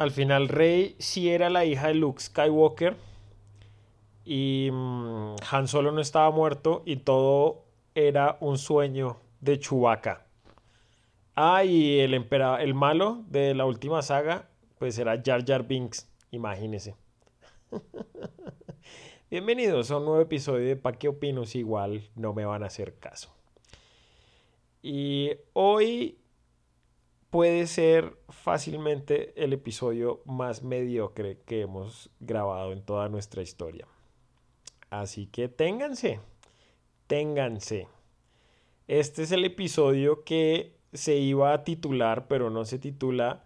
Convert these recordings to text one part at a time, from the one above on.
al final Rey sí era la hija de Luke Skywalker y mm, Han Solo no estaba muerto y todo era un sueño de Chewbacca. Ah, y el el malo de la última saga, pues era Jar Jar Binks, imagínese. Bienvenidos a un nuevo episodio de Pa' qué opinos igual no me van a hacer caso. Y hoy puede ser fácilmente el episodio más mediocre que hemos grabado en toda nuestra historia. Así que ténganse, ténganse. Este es el episodio que se iba a titular, pero no se titula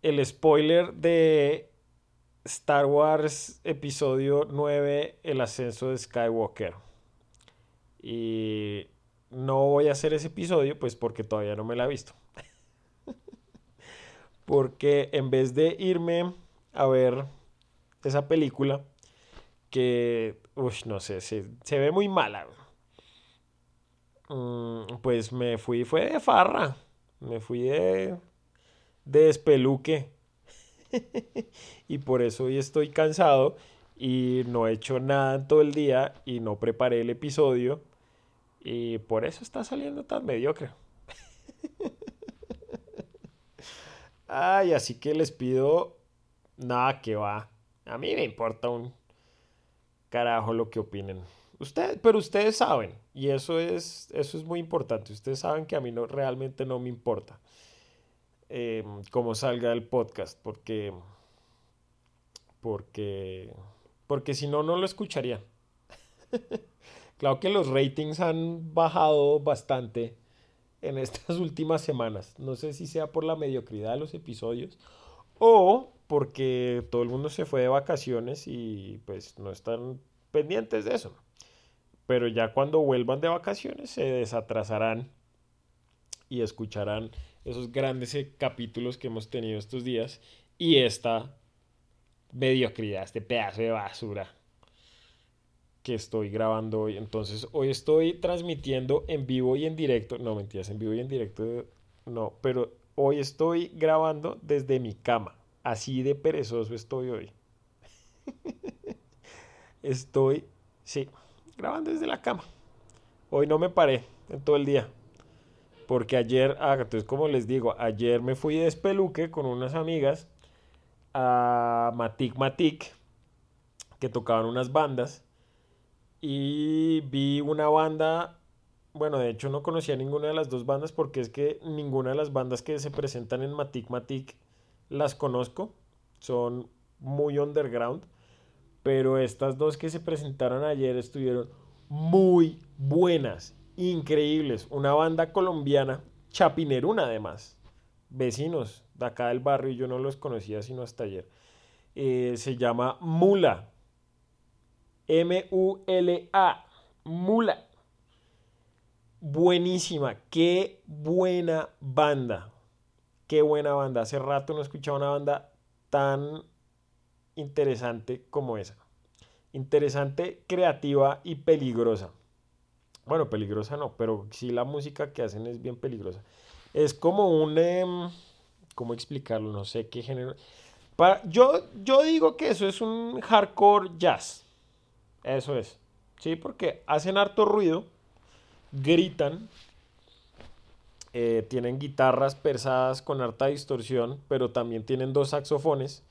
el spoiler de Star Wars episodio 9, el ascenso de Skywalker. Y no voy a hacer ese episodio, pues porque todavía no me la he visto. Porque en vez de irme a ver esa película, que, uy, no sé, se, ve muy mala. Mm, pues me fui, fue de farra, me fui de, de despeluque. y por eso hoy estoy cansado y no he hecho nada todo el día y no preparé el episodio y por eso está saliendo tan mediocre. Ay, así que les pido nada que va. A mí me importa un carajo lo que opinen. Ustedes, pero ustedes saben, y eso es, eso es muy importante. Ustedes saben que a mí no, realmente no me importa eh, cómo salga el podcast, porque, porque, porque si no, no lo escucharían. claro que los ratings han bajado bastante en estas últimas semanas. No sé si sea por la mediocridad de los episodios o porque todo el mundo se fue de vacaciones y pues no están pendientes de eso. Pero ya cuando vuelvan de vacaciones se desatrasarán y escucharán esos grandes eh, capítulos que hemos tenido estos días y esta mediocridad, este pedazo de basura que estoy grabando hoy. Entonces, hoy estoy transmitiendo en vivo y en directo. No, mentiras, en vivo y en directo. No, pero hoy estoy grabando desde mi cama. Así de perezoso estoy hoy. estoy, sí, grabando desde la cama. Hoy no me paré en todo el día. Porque ayer, ah, entonces como les digo, ayer me fui de despeluque con unas amigas a Matic Matic, que tocaban unas bandas y vi una banda, bueno, de hecho no conocía ninguna de las dos bandas porque es que ninguna de las bandas que se presentan en Matic Matic las conozco, son muy underground, pero estas dos que se presentaron ayer estuvieron muy buenas, increíbles, una banda colombiana, chapineruna además, vecinos de acá del barrio yo no los conocía sino hasta ayer. Eh, se llama Mula, M-U-L-A. Mula. Buenísima. Qué buena banda. Qué buena banda. Hace rato no escuchaba una banda tan interesante como esa. Interesante, creativa y peligrosa. Bueno, peligrosa no, pero sí la música que hacen es bien peligrosa. Es como un... Em, ¿Cómo explicarlo? No sé qué género. Para, yo, yo digo que eso es un hardcore jazz. Eso es. Sí, porque hacen harto ruido, gritan, eh, tienen guitarras pesadas con harta distorsión, pero también tienen dos saxofones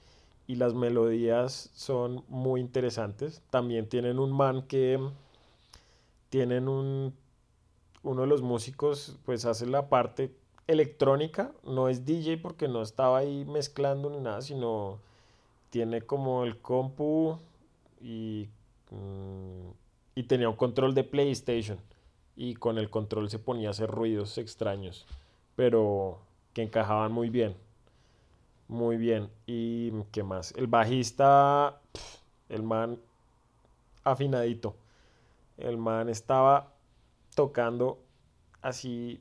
y las melodías son muy interesantes. También tienen un man que tienen un uno de los músicos pues hace la parte electrónica, no es DJ porque no estaba ahí mezclando ni nada, sino tiene como el compu y Mm, y tenía un control de PlayStation. Y con el control se ponía a hacer ruidos extraños. Pero que encajaban muy bien. Muy bien. ¿Y qué más? El bajista, el man afinadito. El man estaba tocando así,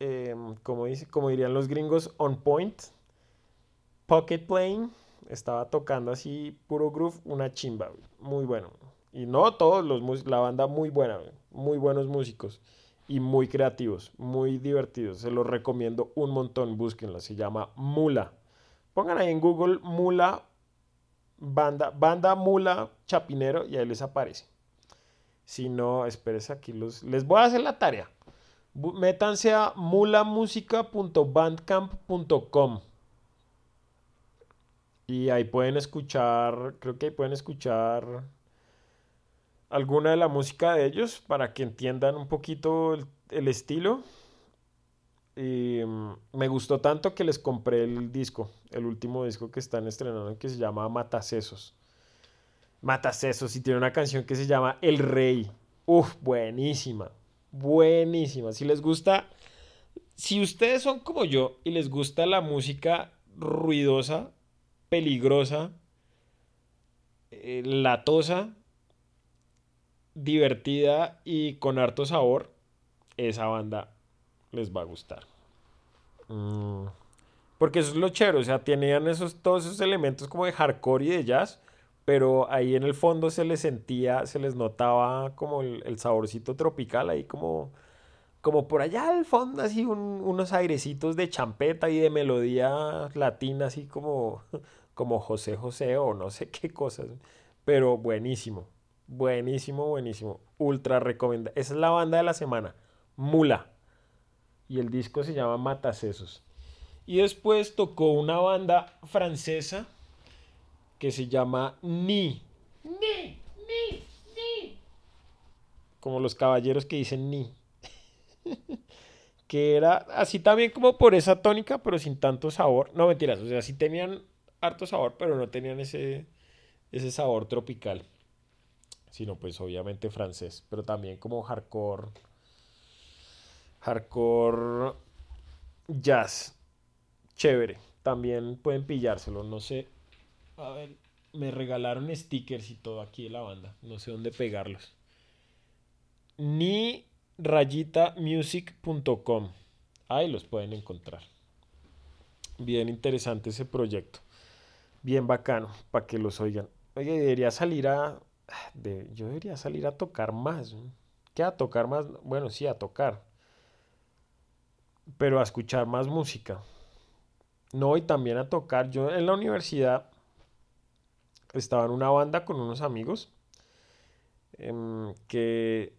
em, como, dice, como dirían los gringos, on point. Pocket playing estaba tocando así puro groove, una chimba, muy bueno. Y no todos los la banda muy buena, muy buenos músicos y muy creativos, muy divertidos. Se los recomiendo un montón, búsquenla, se llama Mula. Pongan ahí en Google Mula Banda, Banda Mula Chapinero y ahí les aparece. Si no, espérense aquí los... Les voy a hacer la tarea. Métanse a mulamusica.bandcamp.com y ahí pueden escuchar, creo que ahí pueden escuchar alguna de la música de ellos para que entiendan un poquito el, estilo. Y mm, me gustó tanto que les compré el disco, el último disco que están estrenando que se llama Matacesos. Matacesos y tiene una canción que se llama El Rey. Uf, buenísima, buenísima. Si les gusta, si ustedes son como yo y les gusta la música ruidosa, peligrosa, eh, latosa, divertida y con harto sabor, esa banda les va a gustar. Mm. Porque eso es lo chévere, o sea, tenían esos, todos esos elementos como de hardcore y de jazz, pero ahí en el fondo se les sentía, se les notaba como el, saborcito tropical, ahí como, como por allá al fondo, así unos airecitos de champeta y de melodía latina, así como, como José José o no sé qué cosas, pero buenísimo. Buenísimo, buenísimo. Ultra recomendado. Esa es la banda de la semana. Mula. Y el disco se llama Matacesos. Y después tocó una banda francesa que se llama Ni. Ni, Ni, Ni. Como los caballeros que dicen Ni. que era así también como por esa tónica, pero sin tanto sabor. No, mentiras. O sea, sí tenían harto sabor, pero no tenían ese, ese sabor tropical sino pues obviamente francés, pero también como hardcore, hardcore jazz, chévere, también pueden pillárselo, no sé, a ver, me regalaron stickers y todo aquí de la banda, no sé dónde pegarlos, ni rayitamusic.com, ahí los pueden encontrar, bien interesante ese proyecto, bien bacano, para que los oigan. Oye, debería salir a, yo debería salir a tocar más. ¿Qué a tocar más? Bueno, sí, a tocar. Pero a escuchar más música. No, y también a tocar. Yo en la universidad estaba en una banda con unos amigos em, que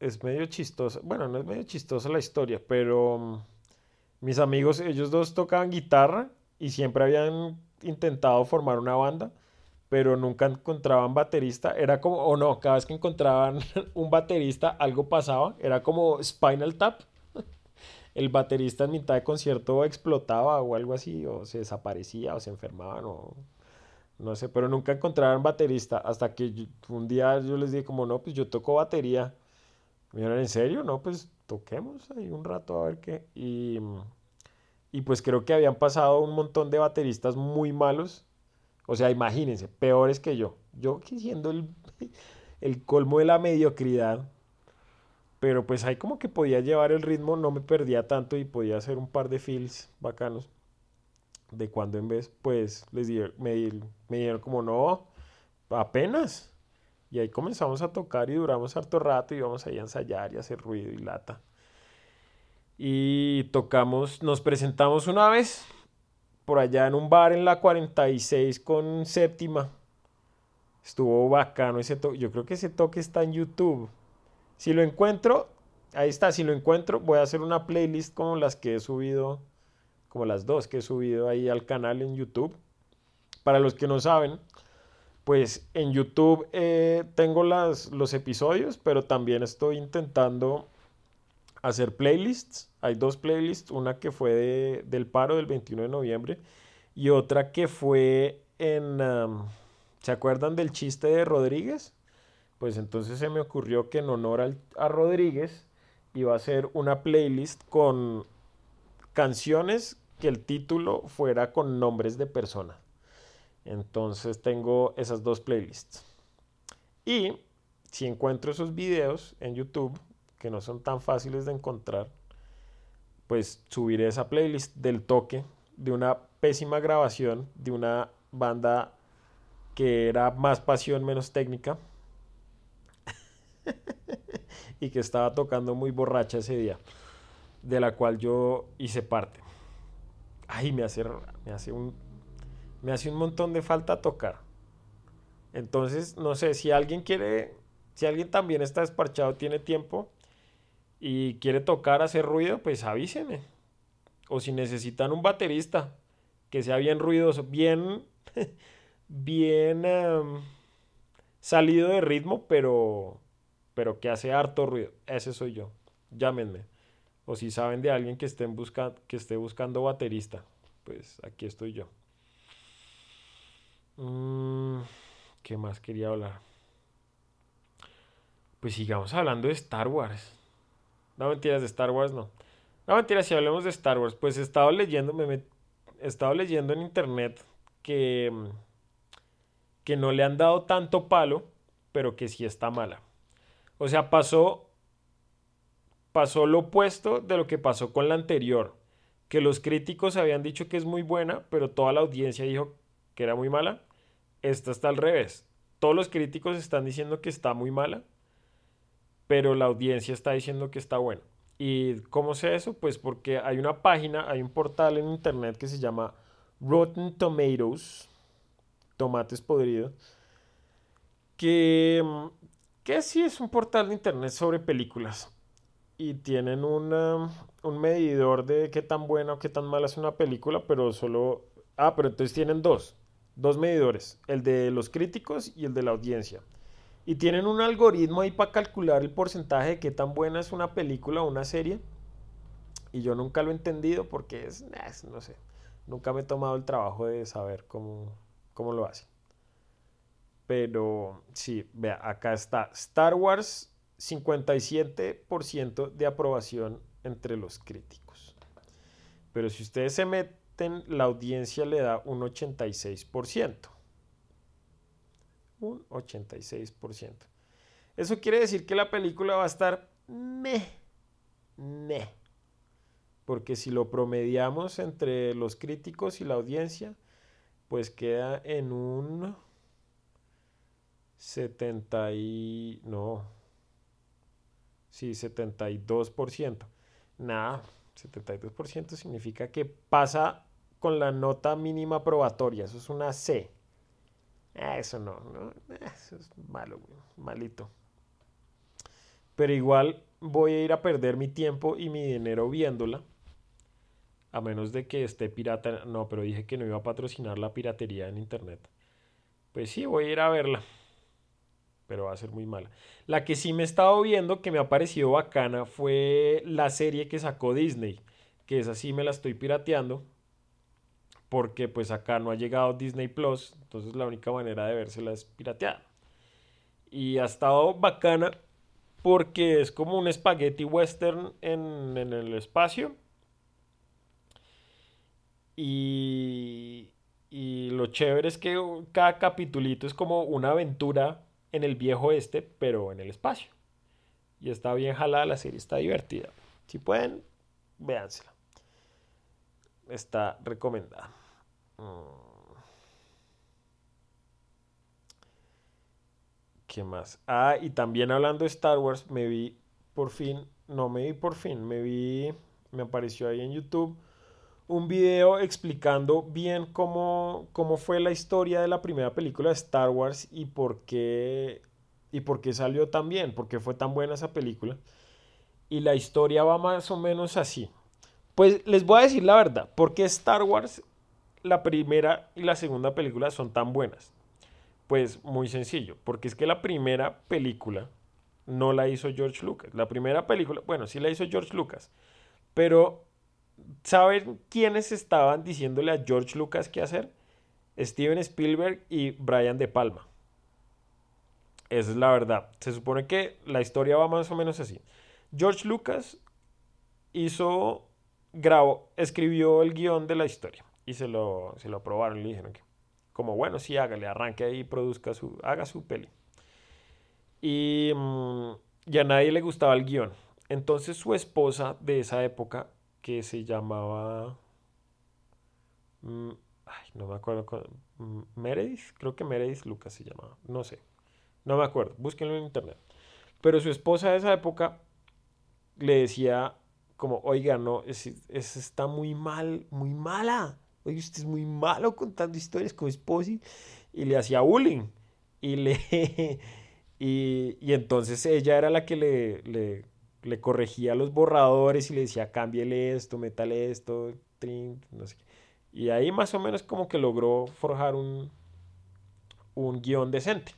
es medio chistosa. Bueno, no es medio chistosa la historia, pero mm, mis amigos, ellos dos tocaban guitarra y siempre habían intentado formar una banda pero nunca encontraban baterista. Era como, o no, cada vez que encontraban un baterista, algo pasaba. Era como Spinal Tap. El baterista en mitad de concierto explotaba o algo así, o se desaparecía, o se enfermaban, o no sé, pero nunca encontraban baterista. Hasta que un día yo les dije, como, no, pues yo toco batería. Me ¿en serio? No, pues toquemos ahí un rato a ver qué. Y, y pues creo que habían pasado un montón de bateristas muy malos o sea, imagínense, peores que yo. Yo que siendo el, el colmo de la mediocridad, pero pues ahí como que podía llevar el ritmo, no me perdía tanto y podía hacer un par de fills bacanos. De cuando en vez, pues les di, me, me dieron como no, apenas. Y ahí comenzamos a tocar y duramos harto rato y íbamos ahí a ensayar y hacer ruido y lata. Y tocamos, nos presentamos una vez por allá en un bar en la 46 con séptima. Estuvo bacano ese toque. Yo creo que ese toque está en YouTube. Si lo encuentro, ahí está. Si lo encuentro, voy a hacer una playlist como las que he subido, como las dos que he subido ahí al canal en YouTube. Para los que no saben, pues en YouTube eh, tengo las, los episodios, pero también estoy intentando hacer playlists. Hay dos playlists, una que fue del paro del 21 de noviembre y otra que fue en... ¿Se acuerdan del chiste de Rodríguez? Pues entonces se me ocurrió que en honor a Rodríguez iba a hacer una playlist con canciones que el título fuera con nombres de personas. Entonces tengo esas dos playlists. Y si encuentro esos videos en YouTube, que no son tan fáciles de encontrar, pues subiré esa playlist del toque de una pésima grabación de una banda que era más pasión, menos técnica. y que estaba tocando muy borracha ese día, de la cual yo hice parte. Ay, me hace, me hace un Me hace un montón de falta tocar. Entonces, no sé, si alguien quiere, si alguien también está desparchado, tiene tiempo y quiere tocar, hacer ruido, pues avíseme. O si necesitan un baterista que sea bien ruidoso, bien, bien em, salido de ritmo, pero, pero que hace harto ruido. Ese soy yo. Llámenme. O si saben de alguien que, estén buscando que esté buscando baterista, pues aquí estoy yo. Mm, ¿Qué más quería hablar? Pues sigamos hablando de Star Wars. No mentiras de Star Wars, no. No mentiras, si hablemos de Star Wars, pues he estado leyendo, me, he estado leyendo en internet que, que no le han dado tanto palo, pero que sí está mala. O sea, pasó pasó lo opuesto de lo que pasó con la anterior, que los críticos habían dicho que es muy buena, pero toda la audiencia dijo que era muy mala. Esta está al revés. Todos los críticos están diciendo que está muy mala, pero la audiencia está diciendo que está buena. ¿Y cómo sé eso? Pues porque hay una página, hay un portal en internet que se llama Rotten Tomatoes, tomates podridos, que, que sí es un portal de internet sobre películas y tienen un medidor de qué tan buena o qué tan mala es una película, pero solo... Ah, pero entonces tienen dos, dos medidores, el de los críticos y el de la audiencia. Y tienen un algoritmo ahí para calcular el porcentaje de qué tan buena es una película o una serie. Y yo nunca lo he entendido porque es, no sé, nunca me he tomado el trabajo de saber cómo, cómo lo hacen. Pero sí, vea, acá está Star Wars 57% de aprobación entre los críticos. Pero si ustedes se meten, la audiencia le da un 86%. Un 86%. Eso quiere decir que la película va a estar meh, meh. Porque si lo promediamos entre los críticos y la audiencia, pues queda en un 70 y... no, Sí, 72%. Nada, 72% significa que pasa con la nota mínima probatoria. Eso es una C. Ah, eso no, no eso es malo, malito. Pero igual voy a ir a perder mi tiempo y mi dinero viéndola. A menos de que esté pirata. No, pero dije que no iba a patrocinar la piratería en internet. Pues sí, voy a ir a verla pero va a ser muy mala. La que sí me he estado viendo, que me ha parecido bacana, fue la serie que sacó Disney, que es así, me la estoy pirateando, porque pues acá no ha llegado Disney Plus, entonces la única manera de vérsela es pirateada. Y ha estado bacana porque es como un spaghetti western en, en el espacio. Y, y lo chévere es que cada capitulito es como una aventura en el viejo este, pero en el espacio. Y está bien jalada la serie, está divertida. Si pueden, véansela. Está recomendada. ¿Qué más? Ah, y también hablando de Star Wars, me vi por fin, no me vi por fin, me vi, me apareció ahí en YouTube un video explicando bien cómo, cómo fue la historia de la primera película de Star Wars y por qué, y por qué salió tan bien, por qué fue tan buena esa película. Y la historia va más o menos así. Pues les voy a decir la verdad, ¿por qué Star Wars, la primera y la segunda película son tan buenas? Pues muy sencillo, porque es que la primera película no la hizo George Lucas. La primera película, bueno, sí la hizo George Lucas, pero ¿Saben quiénes estaban diciéndole a George Lucas qué hacer? Steven Spielberg y Brian De Palma. Esa es la verdad. Se supone que la historia va más o menos así. George Lucas hizo, grabó, escribió el guion de la historia y se lo, se lo aprobaron y le dijeron que, como bueno, sí, hágale, arranque ahí produzca su, haga su peli. Y mm, a nadie le gustaba el guion. Entonces su esposa de esa época que se llamaba... Mm, ay, no me acuerdo. Mm, Meredith, creo que Meredith Lucas se llamaba. No sé. No me acuerdo. Búsquenlo en internet. Pero su esposa de esa época le decía como, oiga, no, es, está muy mal, muy mala. Oye, usted es muy malo contando historias, ¿cómo es posible? Y le hacía bullying. Y le... y, entonces ella era la que le, le, le, corregía los borradores y le decía, cámbiele esto, métale esto, trin, no sé. Y ahí más o menos como que logró forjar un, un guion decente.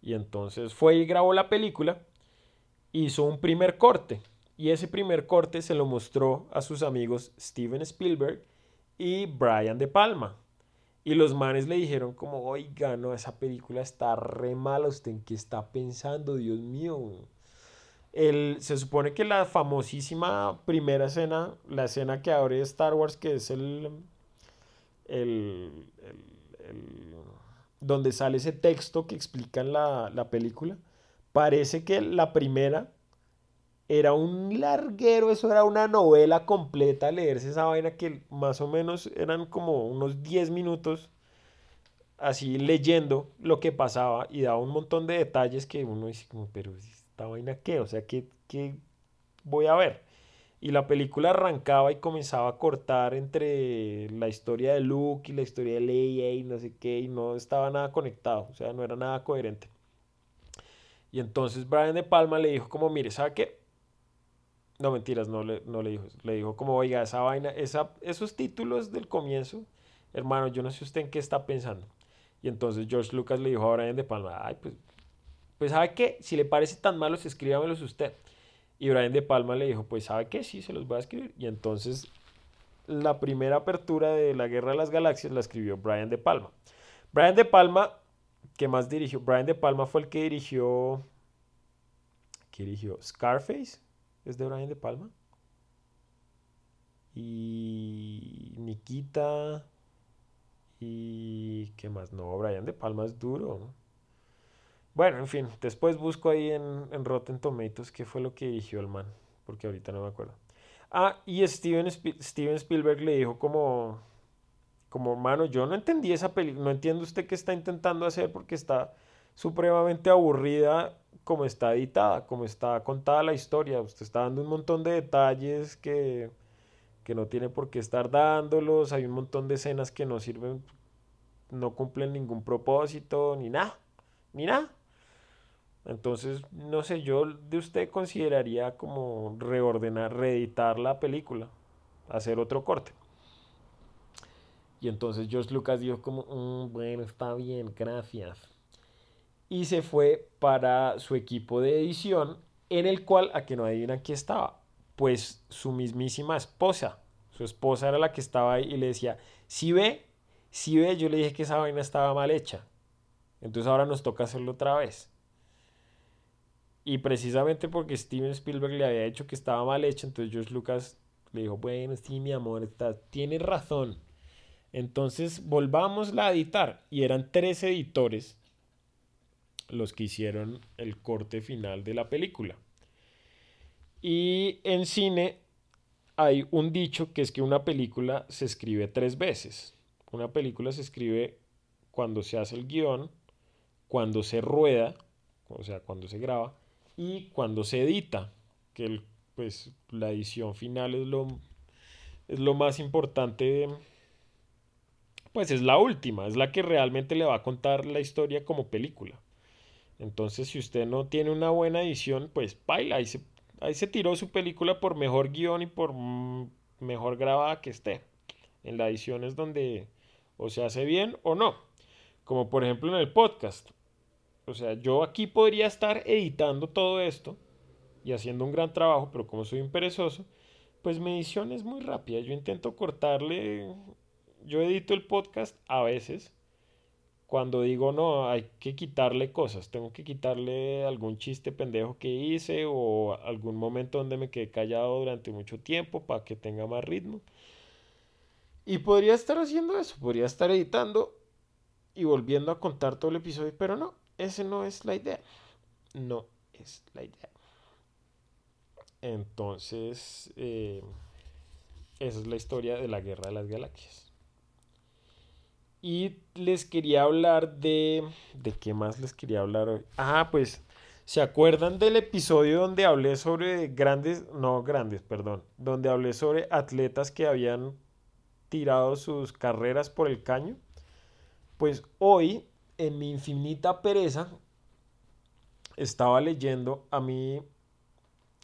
Y entonces fue y grabó la película, hizo un primer corte. Y ese primer corte se lo mostró a sus amigos Steven Spielberg y Brian De Palma. Y los manes le dijeron como, oiga, no, esa película está re mala, ¿usted en qué está pensando? Dios mío. El, se supone que la famosísima primera escena, la escena que abre Star Wars, que es el, el, donde sale ese texto que explica la, la película, parece que la primera era un larguero, eso era una novela completa, leerse esa vaina que más o menos eran como unos 10 minutos así leyendo lo que pasaba y daba un montón de detalles que uno dice como, pero esta vaina qué, o sea, ¿qué, qué voy a ver? Y la película arrancaba y comenzaba a cortar entre la historia de Luke y la historia de Leia y no sé qué, y no estaba nada conectado, o sea, no era nada coherente. Y entonces Brian De Palma le dijo como, mire, ¿sabe qué? No, mentiras, no le, no le dijo. Le dijo como, oiga, esa vaina, esa, esos títulos del comienzo, hermano, yo no sé usted en qué está pensando. Y entonces George Lucas le dijo a Brian De Palma, ay, pues, pues ¿sabe qué? Si le parece tan malos, escríbamelos usted. Y Brian De Palma le dijo, pues ¿sabe qué? Sí, se los voy a escribir. Y entonces la primera apertura de la Guerra de las Galaxias la escribió Brian De Palma. Brian De Palma, ¿qué más dirigió? Brian De Palma fue el que dirigió... ¿Qué dirigió? Scarface es de Brian De Palma. Y Nikita. Y qué más, no, Brian De Palma es duro. Bueno, en fin, después busco ahí en, en Rotten Tomatoes qué fue lo que dirigió el man, porque ahorita no me acuerdo. Ah, y Steven, Steven Spielberg le dijo como, como, mano, yo no entendí esa película, no entiendo usted qué está intentando hacer porque está supremamente aburrida como está editada, como está contada la historia. Usted está dando un montón de detalles que, que no tiene por qué estar dándolos. Hay un montón de escenas que no sirven, no cumplen ningún propósito, ni nada, ni nada. Entonces, no sé, yo de usted consideraría como reordenar, reeditar la película, hacer otro corte. Y entonces George Lucas dijo como, mm, bueno, está bien, gracias y se fue para su equipo de edición, en el cual, a que no adivinan quién estaba, pues su mismísima esposa. Su esposa era la que estaba ahí y le decía, si ve, si ve, yo le dije que esa vaina estaba mal hecha. Entonces ahora nos toca hacerlo otra vez. Y precisamente porque Steven Spielberg le había dicho que estaba mal hecha, entonces George Lucas le dijo, bueno, sí, mi amor, está, tienes razón. Entonces volvamos a editar. Y eran tres editores los que hicieron el corte final de la película. Y en cine hay un dicho que es que una película se escribe tres veces. Una película se escribe cuando se hace el guion, cuando se rueda, o sea, cuando se graba, y cuando se edita, que pues la edición final es lo, es lo más importante, pues es la última, es la que realmente le va a contar la historia como película. Entonces, si usted no tiene una buena edición, pues baila. Ahí se, tiró su película por mejor guion y por mejor grabada que esté. En la edición es donde o se hace bien o no. Como por ejemplo en el podcast. O sea, yo aquí podría estar editando todo esto y haciendo un gran trabajo, pero como soy un perezoso, pues mi edición es muy rápida. Yo intento cortarle, yo edito el podcast a veces cuando digo no, hay que quitarle cosas, tengo que quitarle algún chiste pendejo que hice o algún momento donde me quedé callado durante mucho tiempo para que tenga más ritmo. Y podría estar haciendo eso, podría estar editando y volviendo a contar todo el episodio, pero no, ese no es la idea. No es la idea. Entonces, eh, esa es la historia de la Guerra de las Galaxias. Y les quería hablar de... ¿De qué más les quería hablar hoy? Ah, pues, ¿se acuerdan del episodio donde hablé sobre grandes, no grandes, perdón, donde hablé sobre atletas que habían tirado sus carreras por el caño. Pues hoy, en mi infinita pereza, estaba leyendo, a mí,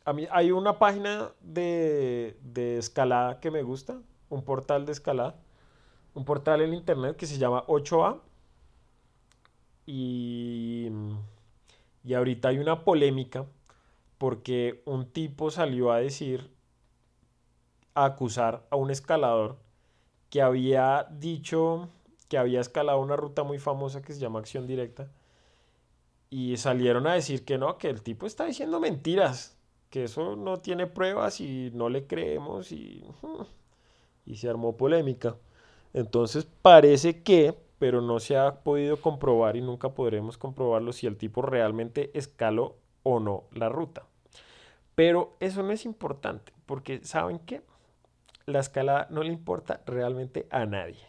a mí hay una página de, de escalada que me gusta, un portal de escalada, un portal en internet que se llama 8A. Y, y ahorita hay una polémica porque un tipo salió a decir, a acusar a un escalador que había dicho que había escalado una ruta muy famosa que se llama Acción Directa. Y salieron a decir que no, que el tipo está diciendo mentiras, que eso no tiene pruebas y no le creemos y, y se armó polémica. Entonces parece que, pero no se ha podido comprobar y nunca podremos comprobarlo si el tipo realmente escaló o no la ruta. Pero eso no es importante, porque ¿saben qué? La escalada no le importa realmente a nadie.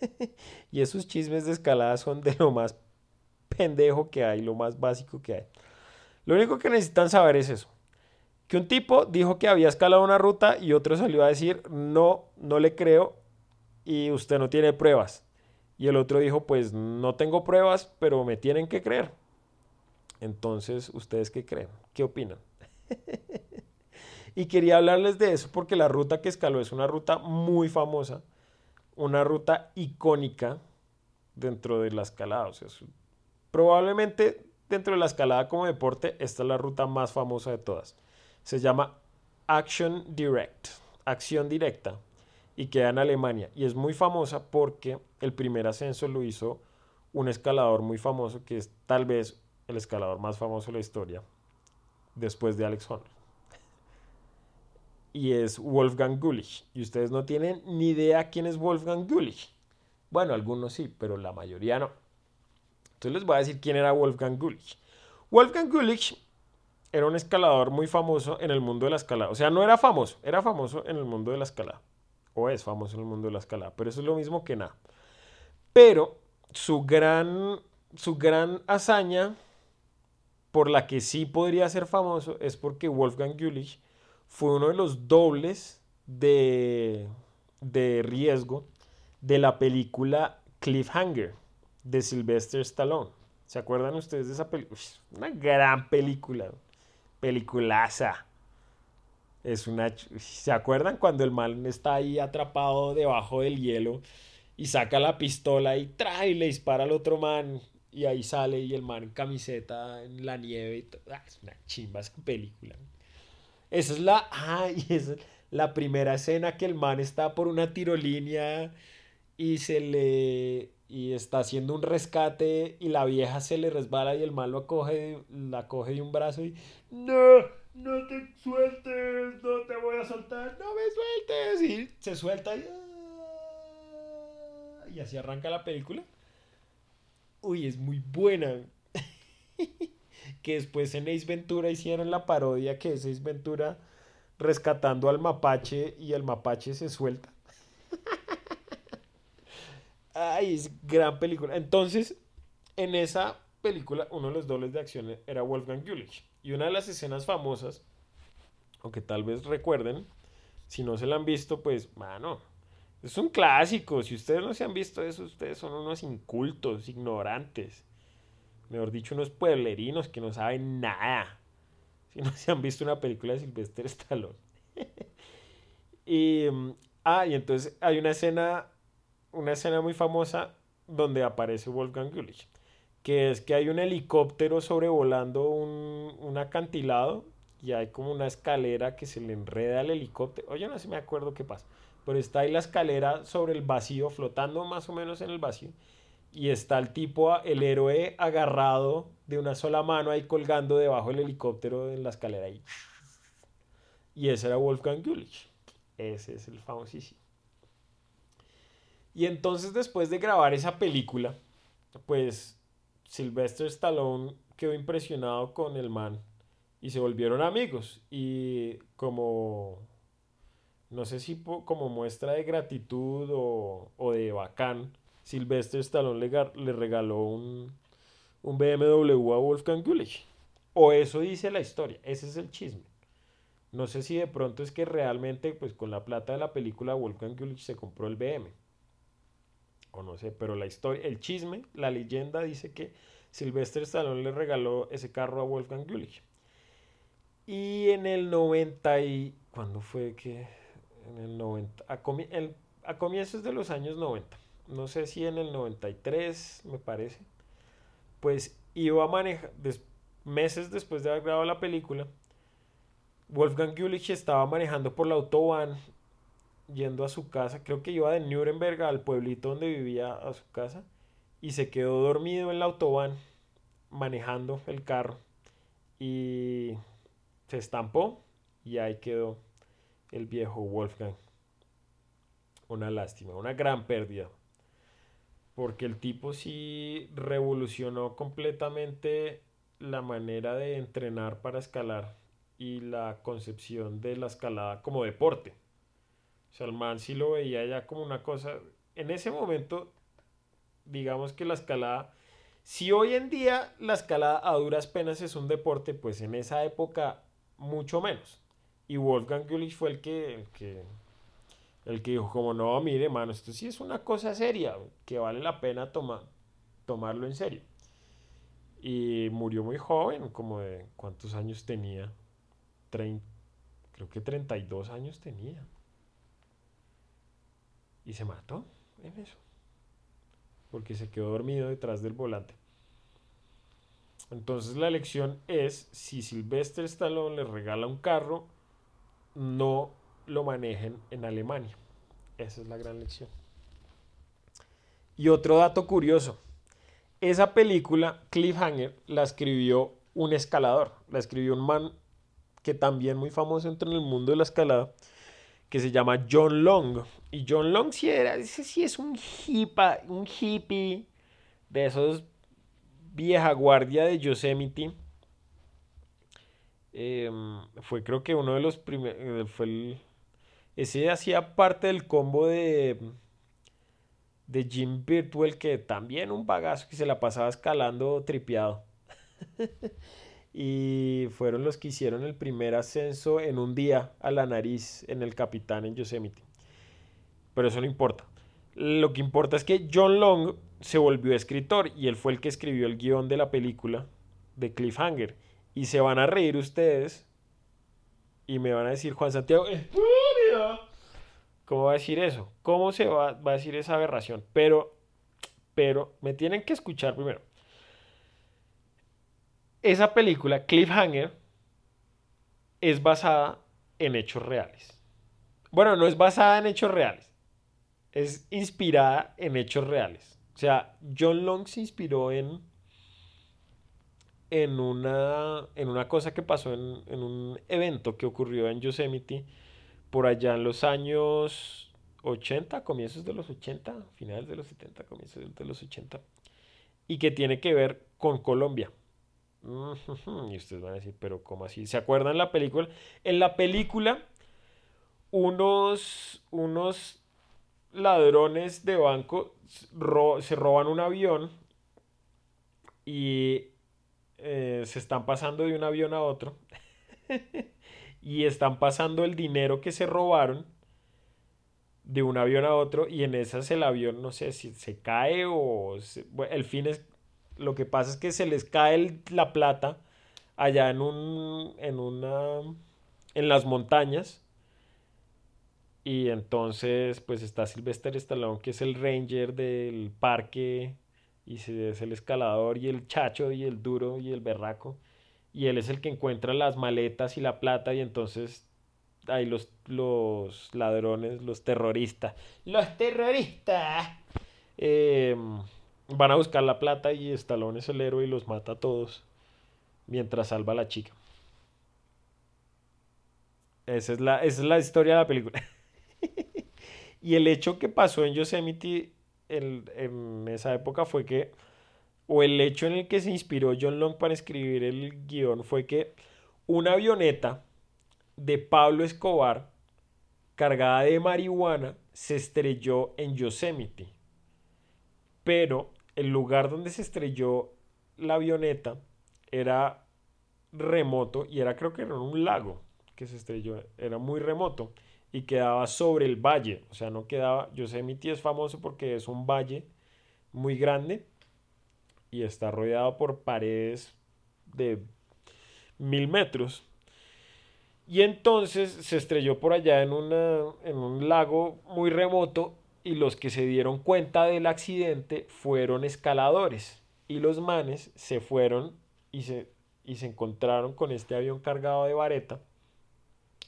y esos chismes de escalada son de lo más pendejo que hay, lo más básico que hay. Lo único que necesitan saber es eso. Que un tipo dijo que había escalado una ruta y otro salió a decir, no, no le creo y usted no tiene pruebas. Y el otro dijo, pues no tengo pruebas, pero me tienen que creer. Entonces, ¿ustedes qué creen? ¿Qué opinan? y quería hablarles de eso porque la ruta que escaló es una ruta muy famosa, una ruta icónica dentro de la escalada. O sea, probablemente dentro de la escalada como deporte, esta es la ruta más famosa de todas. Se llama Action Direct, acción directa, y queda en Alemania. Y es muy famosa porque el primer ascenso lo hizo un escalador muy famoso, que es tal vez el escalador más famoso de la historia, después de Alex Honnold. Y es Wolfgang Gulich. Y ustedes no tienen ni idea quién es Wolfgang Gulich. Bueno, algunos sí, pero la mayoría no. Entonces les voy a decir quién era Wolfgang Gulich. Wolfgang Gulich era un escalador muy famoso en el mundo de la escalada. O sea, no era famoso, era famoso en el mundo de la escalada. Es famoso en el mundo de la escalada, pero eso es lo mismo que nada. Pero su gran, su gran hazaña por la que sí podría ser famoso es porque Wolfgang Gulich fue uno de los dobles de, de riesgo de la película Cliffhanger de Sylvester Stallone. ¿Se acuerdan ustedes de esa película? Una gran película, peliculaza. Es una... ¿Se acuerdan cuando el man está ahí atrapado debajo del hielo y saca la pistola y trae y le dispara al otro man y ahí sale y el man en camiseta en la nieve. Y ah, es una chimba película. Esa es la. Ay, esa es la primera escena que el man está por una tirolínea y se le. y está haciendo un rescate y la vieja se le resbala y el man lo coge, la coge de un brazo y. ¡No! ¡No te sueltes! ¡No te voy a soltar! ¡No me sueltes! Y se suelta y. Ah, así arranca la película uy, es muy buena. que después en Ace Ventura hicieron la parodia que es Ace Ventura rescatando al mapache y el mapache se suelta. Ay, es gran película. Entonces, en esa película, uno de los dobles de acción era Wolfgang Gulich. Y una de las escenas famosas, o que tal vez recuerden, si no se la han visto, pues, mano, es un clásico. Si ustedes no se han visto eso, ustedes son unos incultos, ignorantes. Mejor dicho, unos pueblerinos que no saben nada. Si no se han visto una película de Sylvester Stallone. y, mm, ah, y entonces hay una escena, una escena muy famosa donde aparece Wolfgang Gulich. Que es que hay un helicóptero sobrevolando un, un acantilado y hay como una escalera que se le enreda al helicóptero. Oye, no sé, me acuerdo qué pasa pero está ahí la escalera sobre el vacío, flotando más o menos en el vacío, y está el tipo, el héroe agarrado de una sola mano ahí colgando debajo del helicóptero en la escalera. Y ese era Wolfgang Gulich. Ese es el famosísimo. Y entonces después de grabar esa película, pues Sylvester Stallone quedó impresionado con el man y se volvieron amigos. Y como no sé si como muestra de gratitud o, de bacán, Sylvester Stallone le, regaló un, un, BMW a Wolfgang Gulich. O eso dice la historia, ese es el chisme. No sé si de pronto es que realmente, pues con la plata de la película, Wolfgang Gulich se compró el BM. O no sé, pero la historia, el chisme, la leyenda dice que Sylvester Stallone le regaló ese carro a Wolfgang Gulich. Y en el 90 y... ¿Cuándo fue que? En el 90... A, a comienzos de los años 90. No sé si en el 93, me parece. Pues iba a manejar... meses después de haber grabado la película Wolfgang Gulich estaba manejando por la autobahn yendo a su casa, creo que iba de Nuremberg al pueblito donde vivía a su casa y se quedó dormido en la autobahn manejando el carro y se estampó y ahí quedó el viejo Wolfgang. Una lástima, una gran pérdida. Porque el tipo sí revolucionó completamente la manera de entrenar para escalar y la concepción de la escalada como deporte. O sea, el man sí lo veía ya como una cosa. En ese momento, digamos que la escalada. Si hoy en día la escalada a duras penas es un deporte, pues en esa época mucho menos. Y Wolfgang Gulich fue el que, el que, el que dijo, como no, mire, mano, esto sí es una cosa seria, que vale la pena tomarlo en serio. Y murió muy joven, como de cuántos años tenía, creo que 32 años tenía. Y se mató en eso. Porque se quedó dormido detrás del volante. Entonces la lección es, si Sylvester Stallone le regala un carro, no lo manejen en Alemania. Esa es la gran lección. Y otro dato curioso. Esa película, Cliffhanger, la escribió un escalador. La escribió un man que también muy famoso entre el mundo de la escalada, que se llama John Long. Y John Long sí era, ese sí es un hippie, un hippie de esos vieja guardia de Yosemite. Em, fue creo que uno de los primeros, eh, fue el, ese hacía parte del combo de de Jim Virtual que también un bagazo que se la pasaba escalando tripeado. y fueron los que hicieron el primer ascenso en un día a la nariz en el Capitán en Yosemite. Pero eso no importa. Lo que importa es que John Long se volvió escritor y él fue el que escribió el guion de la película de Cliffhanger. Y se van a reír ustedes y me van a decir, Juan Santiago, ¿cómo va a decir eso? ¿Cómo se va, va a decir esa aberración? Pero, pero me tienen que escuchar primero esa película, Cliffhanger, es basada en hechos reales. Bueno, no es basada en hechos reales. Es inspirada en hechos reales. O sea, John Long se inspiró en, en, una, en una cosa que pasó en, en un evento que ocurrió en Yosemite por allá en los años 80, comienzos de los 80, finales de los 70, comienzos de los 80, y que tiene que ver con Colombia. Y ustedes van a decir, pero ¿cómo así? ¿Se acuerdan la película? En la película, unos, unos ladrones de banco se roban un avión y eh, se están pasando de un avión a otro. y están pasando el dinero que se robaron de un avión a otro y en esas el avión no sé si se cae o el fin es lo que pasa es que se les cae la plata allá en un en una en las montañas. Y entonces pues está Sylvester Stallone que es el ranger del parque y es el escalador y el chacho y el duro y el berraco. Y él es el que encuentra las maletas y la plata y entonces ahí los, los ladrones, los terroristas, los terroristas eh, Van a buscar la plata y Stallone es el héroe y los mata a todos mientras salva a la chica. Esa es la, es la historia de la película. y el hecho que pasó en Yosemite en, en, esa época fue que, o el hecho en el que se inspiró John Long para escribir el guion fue que una avioneta de Pablo Escobar cargada de marihuana se estrelló en Yosemite. Pero el lugar donde se estrelló la avioneta era remoto y era creo que era un lago, que se estrelló era muy remoto y quedaba sobre el valle, o sea, no quedaba, yo sé, mi tío es famoso porque es un valle muy grande y está rodeado por paredes de mil metros. Y entonces se estrelló por allá en, en un lago muy remoto y los que se dieron cuenta del accidente fueron escaladores. Y los manes se fueron y se, y se encontraron con este avión cargado de vareta.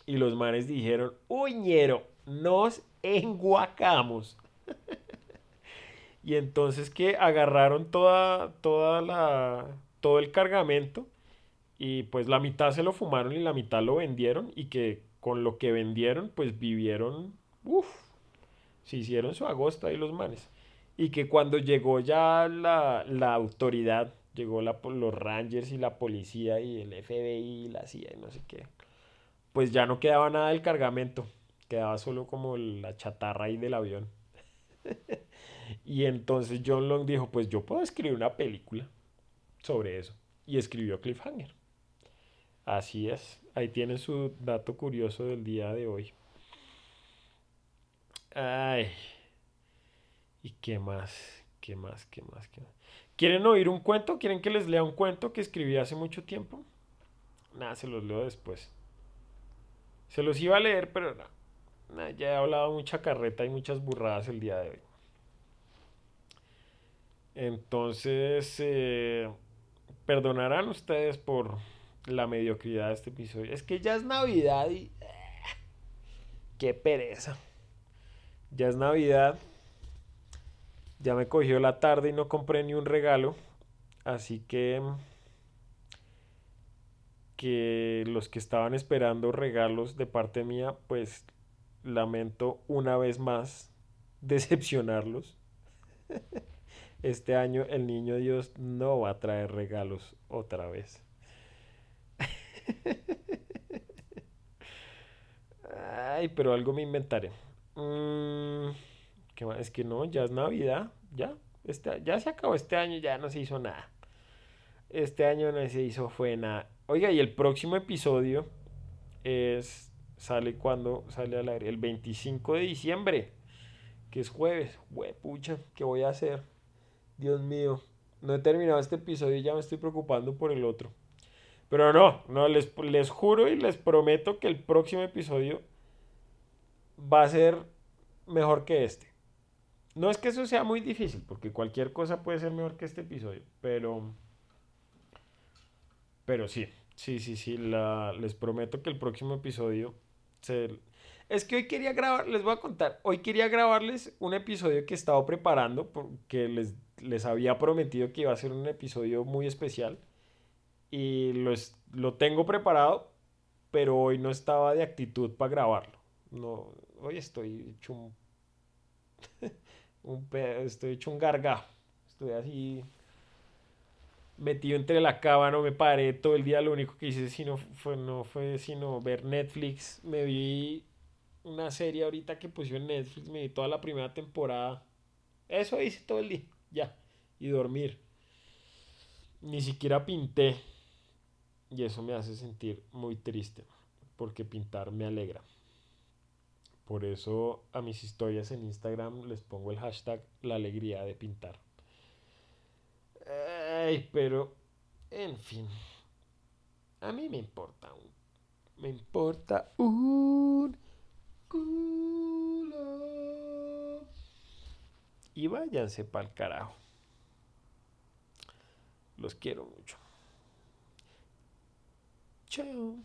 Y los manes dijeron, uñero, nos enguacamos. y entonces que agarraron toda, toda la, todo el cargamento y pues la mitad se lo fumaron y la mitad lo vendieron y que con lo que vendieron pues vivieron, uff, se hicieron su agosto ahí los manes. Y que cuando llegó ya la, la autoridad, llegó la, los Rangers y la policía y el FBI la CIA y no sé qué, pues ya no quedaba nada del cargamento, quedaba solo como la chatarra ahí del avión. y entonces John Long dijo, pues yo puedo escribir una película sobre eso. Y escribió Cliffhanger. Así es, ahí tienen su dato curioso del día de hoy. Ay. ¿Y qué más? ¿Qué más? ¿Qué más? ¿Qué más? ¿Quieren oír un cuento? ¿Quieren que les lea un cuento que escribí hace mucho tiempo? Nada, se los leo después. Se los iba a leer, pero no. ya he hablado mucha carreta y muchas burradas el día de hoy. Entonces, eh, perdonarán ustedes por la mediocridad de este episodio. Es que ya es Navidad y... Eh, ¡Qué pereza! Ya es Navidad. Ya me cogió la tarde y no compré ni un regalo. Así que... Que los que estaban esperando regalos de parte mía, pues lamento una vez más decepcionarlos. Este año el niño Dios no va a traer regalos otra vez. Ay, pero algo me inventaré. Mm, es que no, ya es Navidad, ya. Este, ya se acabó este año, ya no se hizo nada. Este año no se hizo fue nada. Oiga, y el próximo episodio es sale cuando sale al aire el 25 de diciembre, que es jueves. pucha, ¿qué voy a hacer? Dios mío, no he terminado este episodio y ya me estoy preocupando por el otro. Pero no, no, les, les juro y les prometo que el próximo episodio va a ser mejor que este. No es que eso sea muy difícil, porque cualquier cosa puede ser mejor que este episodio, pero... Pero sí, sí, sí, sí, la, les prometo que el próximo episodio... Se, es que hoy quería grabar, les voy a contar, hoy quería grabarles un episodio que estaba preparando, porque les, les había prometido que iba a ser un episodio muy especial y lo, lo tengo preparado, pero hoy no estaba de actitud para grabarlo. No, hoy estoy hecho un, un estoy hecho un gargajo. Estoy así metido entre la cama, no me paré todo el día. Lo único que hice sino fue, no fue sino ver Netflix. Me vi una serie ahorita que pusieron en Netflix, me vi toda la primera temporada. Eso hice todo el día, ya. Y dormir. Ni siquiera pinté. Y eso me hace sentir muy triste, porque pintar me alegra. Por eso a mis historias en Instagram les pongo el hashtag la alegría de pintar. Ay, pero, en fin, a mí me importa un, me importa un culo. Y váyanse pa'l carajo. Los quiero mucho. Ciao.